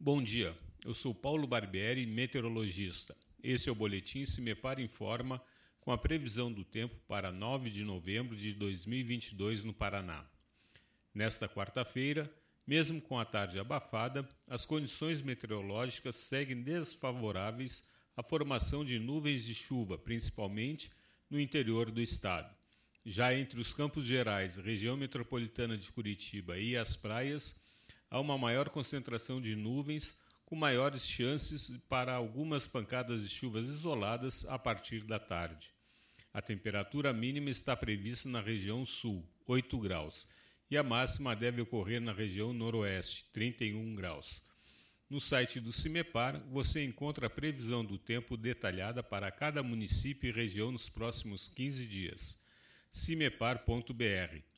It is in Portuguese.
Bom dia, eu sou Paulo Barbieri, meteorologista. Esse é o Boletim Se Me Para Informa com a previsão do tempo para 9 de novembro de 2022 no Paraná. Nesta quarta-feira, mesmo com a tarde abafada, as condições meteorológicas seguem desfavoráveis à formação de nuvens de chuva, principalmente no interior do estado. Já entre os Campos Gerais, região metropolitana de Curitiba e as praias, há uma maior concentração de nuvens, com maiores chances para algumas pancadas de chuvas isoladas a partir da tarde. A temperatura mínima está prevista na região sul, 8 graus, e a máxima deve ocorrer na região noroeste, 31 graus. No site do CIMEPAR, você encontra a previsão do tempo detalhada para cada município e região nos próximos 15 dias. cimepar.br